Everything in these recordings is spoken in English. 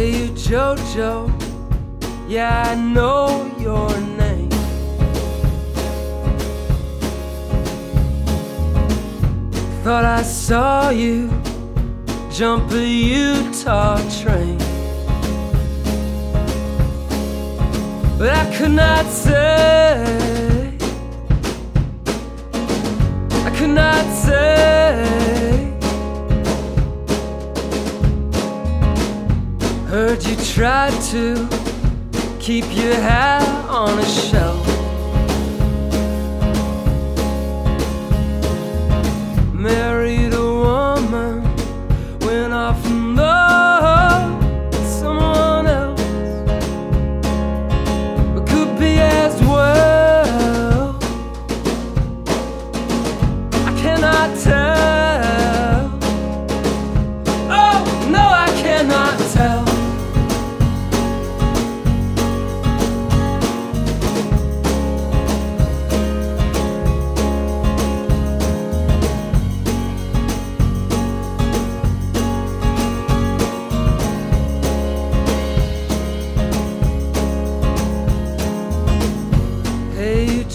Jojo. Yeah, I know your name. Thought I saw you jump a Utah train. But I could not say, I could not say. Heard you tried to keep your hat on a shelf.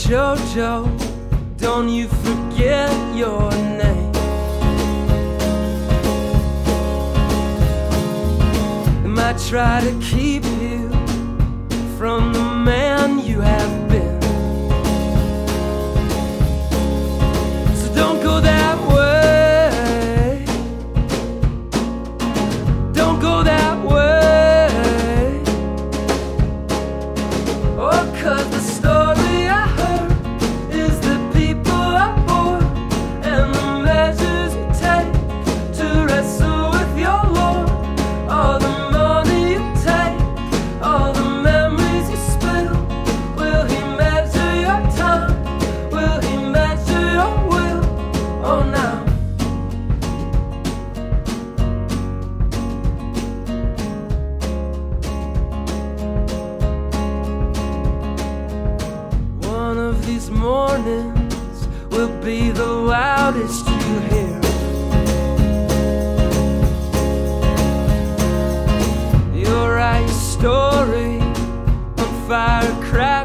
Jojo, don't you forget your name. They might try to keep you from the man you have mornings will be the loudest you hear. Your story on firecracker paper